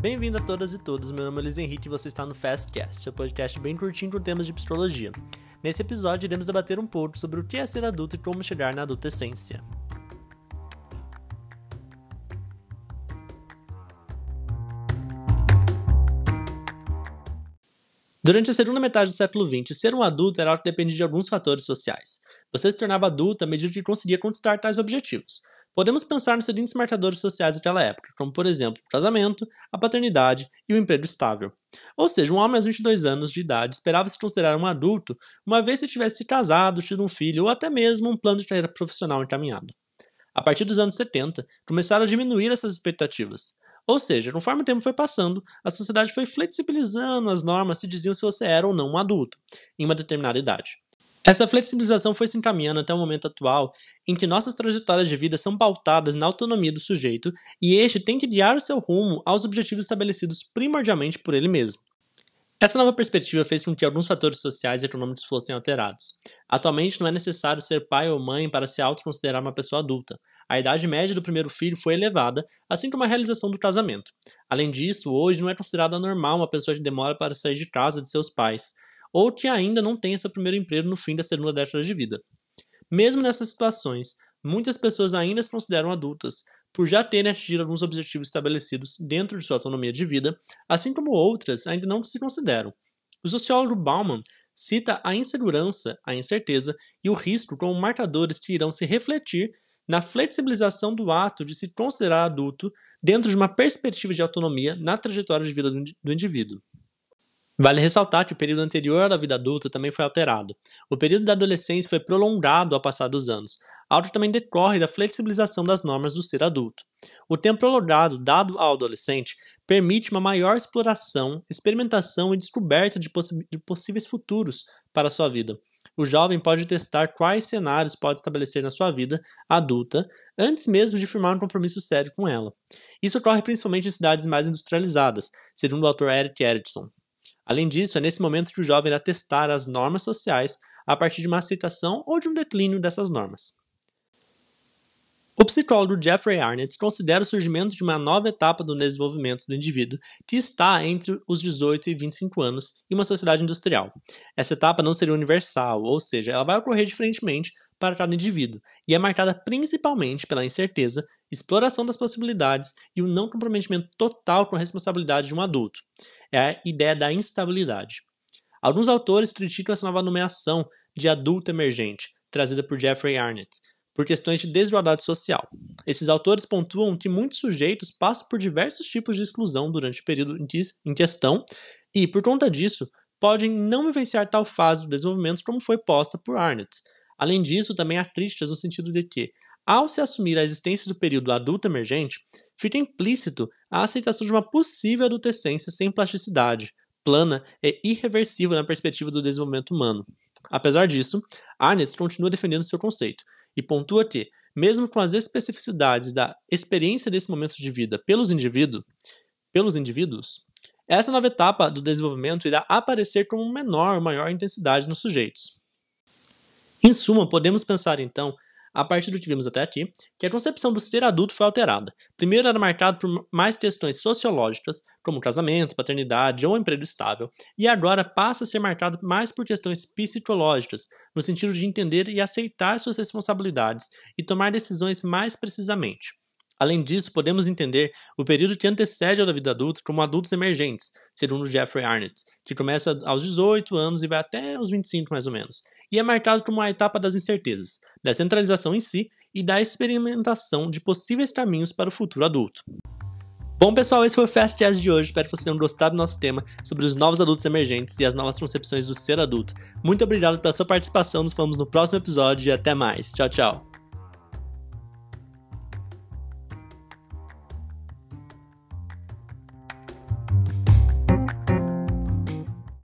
Bem-vindo a todas e todos, meu nome é Luiz Henrique e você está no Fastcast, seu podcast bem curtinho com temas de psicologia. Nesse episódio, iremos debater um pouco sobre o que é ser adulto e como chegar na adolescência. Durante a segunda metade do século XX, ser um adulto era algo que dependia de alguns fatores sociais. Você se tornava adulto à medida que conseguia conquistar tais objetivos. Podemos pensar nos seguintes marcadores sociais daquela época, como por exemplo o casamento, a paternidade e o emprego estável. Ou seja, um homem aos 22 anos de idade esperava se considerar um adulto uma vez se tivesse se casado, tido um filho ou até mesmo um plano de carreira profissional encaminhado. A partir dos anos 70, começaram a diminuir essas expectativas. Ou seja, conforme o tempo foi passando, a sociedade foi flexibilizando as normas que diziam se você era ou não um adulto, em uma determinada idade. Essa flexibilização foi se encaminhando até o momento atual, em que nossas trajetórias de vida são pautadas na autonomia do sujeito e este tem que guiar o seu rumo aos objetivos estabelecidos primordialmente por ele mesmo. Essa nova perspectiva fez com que alguns fatores sociais e econômicos fossem alterados. Atualmente, não é necessário ser pai ou mãe para se autoconsiderar uma pessoa adulta. A idade média do primeiro filho foi elevada, assim como a realização do casamento. Além disso, hoje não é considerado anormal uma pessoa que demora para sair de casa de seus pais, ou que ainda não tem seu primeiro emprego no fim da segunda década de vida. Mesmo nessas situações, muitas pessoas ainda se consideram adultas, por já terem atingido alguns objetivos estabelecidos dentro de sua autonomia de vida, assim como outras ainda não se consideram. O sociólogo Bauman cita a insegurança, a incerteza e o risco como marcadores que irão se refletir na flexibilização do ato de se considerar adulto dentro de uma perspectiva de autonomia na trajetória de vida do indivíduo. Vale ressaltar que o período anterior à vida adulta também foi alterado. O período da adolescência foi prolongado ao passar dos anos, algo também decorre da flexibilização das normas do ser adulto. O tempo prolongado dado ao adolescente permite uma maior exploração, experimentação e descoberta de, de possíveis futuros para a sua vida. O jovem pode testar quais cenários pode estabelecer na sua vida adulta antes mesmo de firmar um compromisso sério com ela. Isso ocorre principalmente em cidades mais industrializadas, segundo o autor Eric Erickson. Além disso, é nesse momento que o jovem irá testar as normas sociais a partir de uma aceitação ou de um declínio dessas normas. O psicólogo Jeffrey Arnett considera o surgimento de uma nova etapa do desenvolvimento do indivíduo que está entre os 18 e 25 anos em uma sociedade industrial. Essa etapa não seria universal, ou seja, ela vai ocorrer diferentemente para cada indivíduo e é marcada principalmente pela incerteza, exploração das possibilidades e o não comprometimento total com a responsabilidade de um adulto. É a ideia da instabilidade. Alguns autores criticam essa nova nomeação de adulto emergente, trazida por Jeffrey Arnett, por questões de desigualdade social. Esses autores pontuam que muitos sujeitos passam por diversos tipos de exclusão durante o período em questão e, por conta disso, podem não vivenciar tal fase do desenvolvimento como foi posta por Arnett, Além disso, também há críticas no sentido de que, ao se assumir a existência do período adulto emergente, fica implícito a aceitação de uma possível adolescência sem plasticidade, plana e irreversível na perspectiva do desenvolvimento humano. Apesar disso, Arnett continua defendendo seu conceito e pontua que, mesmo com as especificidades da experiência desse momento de vida pelos, indivíduo, pelos indivíduos, essa nova etapa do desenvolvimento irá aparecer com menor ou maior intensidade nos sujeitos. Em suma, podemos pensar então, a partir do que vimos até aqui, que a concepção do ser adulto foi alterada. Primeiro era marcado por mais questões sociológicas, como casamento, paternidade ou emprego estável, e agora passa a ser marcado mais por questões psicológicas, no sentido de entender e aceitar suas responsabilidades e tomar decisões mais precisamente. Além disso, podemos entender o período que antecede a da vida adulta como adultos emergentes, segundo Jeffrey Arnett, que começa aos 18 anos e vai até os 25 mais ou menos, e é marcado como uma etapa das incertezas, da centralização em si e da experimentação de possíveis caminhos para o futuro adulto. Bom, pessoal, esse foi o Fast Jazz de hoje. Espero que vocês tenham gostado do nosso tema sobre os novos adultos emergentes e as novas concepções do ser adulto. Muito obrigado pela sua participação. Nos vemos no próximo episódio e até mais. Tchau, tchau.